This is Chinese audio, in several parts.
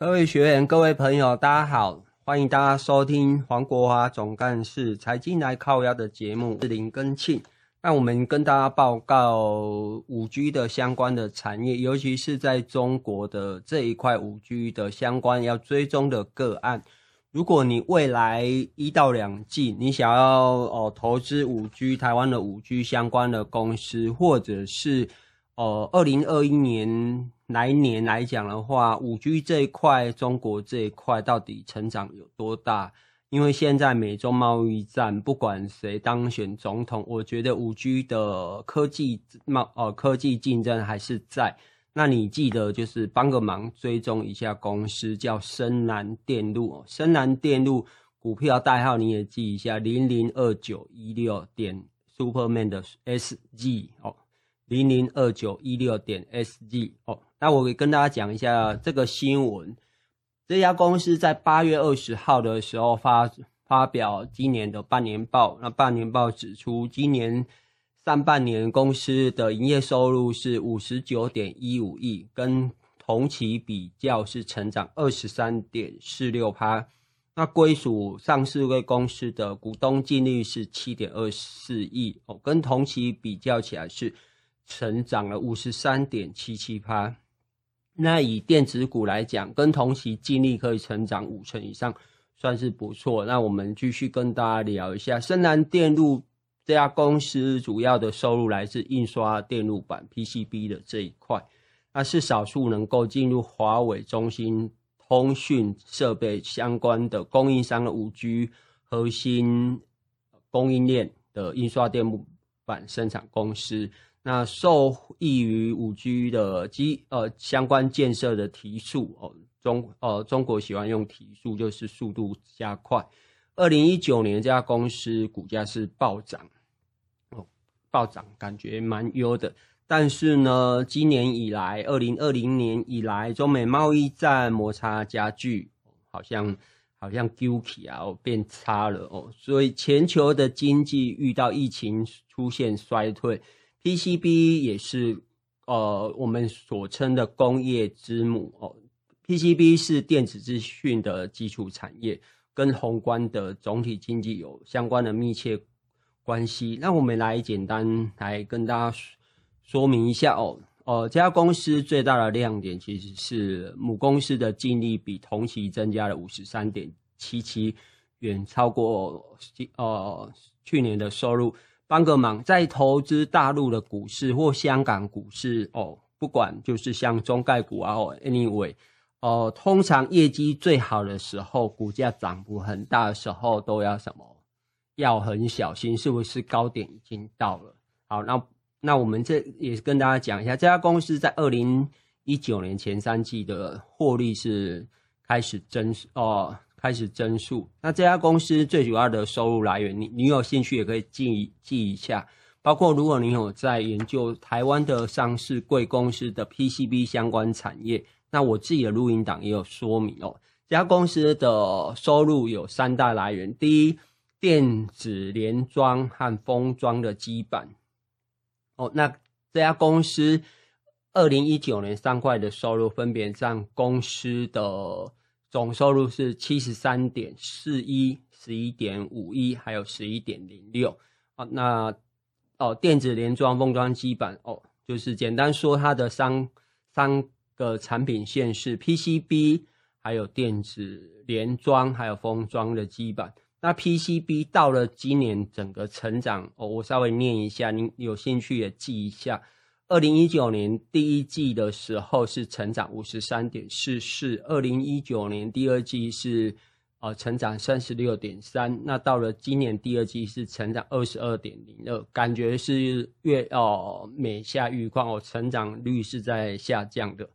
各位学员、各位朋友，大家好，欢迎大家收听黄国华总干事财经来靠腰的节目。是林根庆，那我们跟大家报告五 G 的相关的产业，尤其是在中国的这一块五 G 的相关要追踪的个案。如果你未来一到两季，你想要哦投资五 G 台湾的五 G 相关的公司，或者是哦二零二一年。来年来讲的话，五 G 这一块，中国这一块到底成长有多大？因为现在美中贸易战，不管谁当选总统，我觉得五 G 的科技贸呃科技竞争还是在。那你记得就是帮个忙，追踪一下公司叫深南电路，深南电路股票代号你也记一下，零零二九一六点 Superman 的 SG 哦。零零二九一六点 SG 哦，那我跟大家讲一下这个新闻。这家公司在八月二十号的时候发发表今年的半年报。那半年报指出，今年上半年公司的营业收入是五十九点一五亿，跟同期比较是成长二十三点四六趴。那归属上市柜公司的股东净利是七点二四亿哦，跟同期比较起来是。成长了五十三点七七趴，那以电子股来讲，跟同期净利可以成长五成以上，算是不错。那我们继续跟大家聊一下，深南电路这家公司主要的收入来自印刷电路板 PCB 的这一块，那是少数能够进入华为、中兴通讯设备相关的供应商的五 G 核心供应链的印刷电路板生产公司。那受益于五 G 的基呃相关建设的提速哦，中呃中国喜欢用提速，就是速度加快。二零一九年这家公司股价是暴涨哦，暴涨感觉蛮优的。但是呢，今年以来，二零二零年以来，中美贸易战摩擦加剧，好像好像经济啊变差了哦，所以全球的经济遇到疫情出现衰退。PCB 也是呃我们所称的工业之母哦，PCB 是电子资讯的基础产业，跟宏观的总体经济有相关的密切关系。那我们来简单来跟大家说明一下哦，呃，这家公司最大的亮点其实是母公司的净利比同期增加了五十三点七七，远超过呃去年的收入。帮个忙，在投资大陆的股市或香港股市哦，不管就是像中概股啊哦，anyway，哦，通常业绩最好的时候，股价涨幅很大的时候，都要什么？要很小心，是不是高点已经到了？好，那那我们这也跟大家讲一下，这家公司在二零一九年前三季的获利是开始增哦。开始增速。那这家公司最主要的收入来源，你你有兴趣也可以记记一下。包括如果你有在研究台湾的上市贵公司的 PCB 相关产业，那我自己的录音档也有说明哦。这家公司的收入有三大来源：第一，电子联装和封装的基板。哦，那这家公司二零一九年三块的收入分别占公司的。总收入是七十三点四一、十一点五一，还有十一点零六。啊，那哦，电子联装封装基板哦，就是简单说，它的三三个产品线是 PCB，还有电子联装，还有封装的基板。那 PCB 到了今年整个成长哦，我稍微念一下，您有兴趣也记一下。二零一九年第一季的时候是成长五十三点四四，二零一九年第二季是呃成长三十六点三，那到了今年第二季是成长二十二点零二，感觉是越哦每下愈况哦，成长率是在下降的。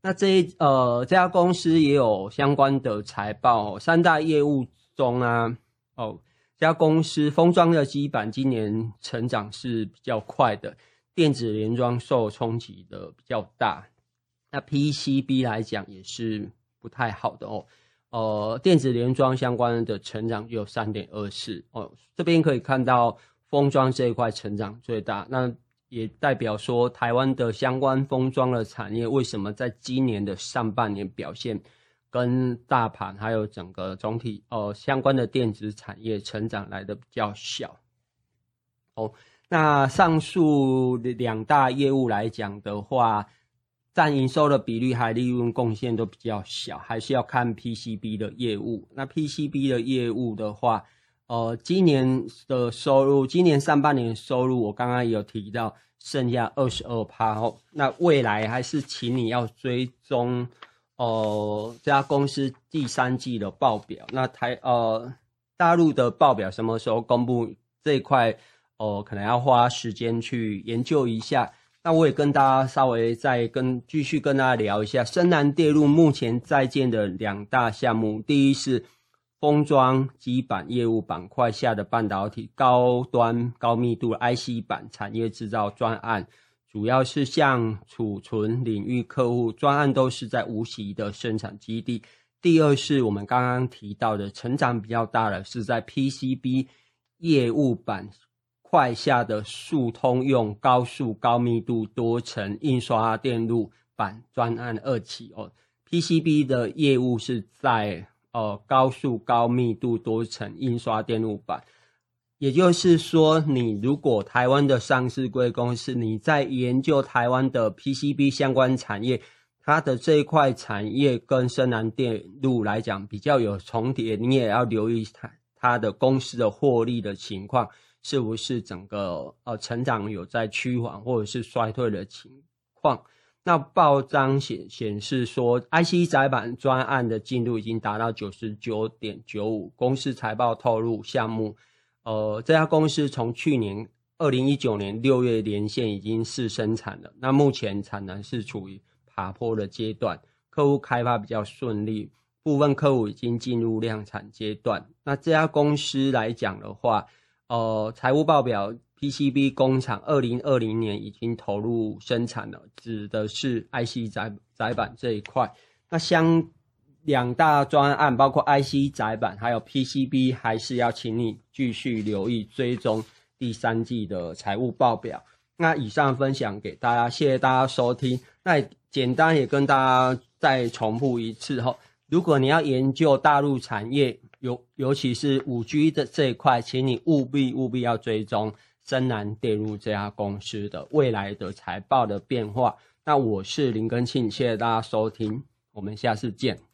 那这一呃这家公司也有相关的财报，三大业务中啊，哦，这家公司封装的基板今年成长是比较快的，电子联装受冲击的比较大。那 PCB 来讲也是不太好的哦，呃，电子联装相关的成长就有三点二四哦，这边可以看到封装这一块成长最大，那也代表说台湾的相关封装的产业为什么在今年的上半年表现跟大盘还有整个总体呃相关的电子产业成长来的比较小哦，那上述两大业务来讲的话。占营收的比率还利润贡献都比较小，还是要看 PCB 的业务。那 PCB 的业务的话，呃，今年的收入，今年上半年收入，我刚刚有提到，剩下二十二趴哦。那未来还是请你要追踪，呃，这家公司第三季的报表。那台呃大陆的报表什么时候公布？这一块，哦，可能要花时间去研究一下。那我也跟大家稍微再跟继续跟大家聊一下深南电路目前在建的两大项目，第一是封装基板业务板块下的半导体高端高密度 IC 板产业制造专案，主要是向储存领域客户专案都是在无锡的生产基地。第二是我们刚刚提到的成长比较大的是在 PCB 业务板。块下的速通用高速高密度多层印刷电路板专案二期哦，PCB 的业务是在呃高速高密度多层印刷电路板，也就是说，你如果台湾的上市贵公司，你在研究台湾的 PCB 相关产业，它的这一块产业跟深南电路来讲比较有重叠，你也要留意它它的公司的获利的情况。是不是整个呃成长有在趋缓或者是衰退的情况？那报章显显示说，IC 载板专案的进度已经达到九十九点九五。公司财报透露，项目呃这家公司从去年二零一九年六月连线已经试生产了。那目前产能是处于爬坡的阶段，客户开发比较顺利，部分客户已经进入量产阶段。那这家公司来讲的话，呃，财务报表，PCB 工厂二零二零年已经投入生产了，指的是 IC 载载板这一块。那相两大专案，包括 IC 载板还有 PCB，还是要请你继续留意追踪第三季的财务报表。那以上分享给大家，谢谢大家收听。那简单也跟大家再重复一次哈，如果你要研究大陆产业。尤尤其是五 G 的这一块，请你务必务必要追踪深南电路这家公司的未来的财报的变化。那我是林根庆，谢谢大家收听，我们下次见。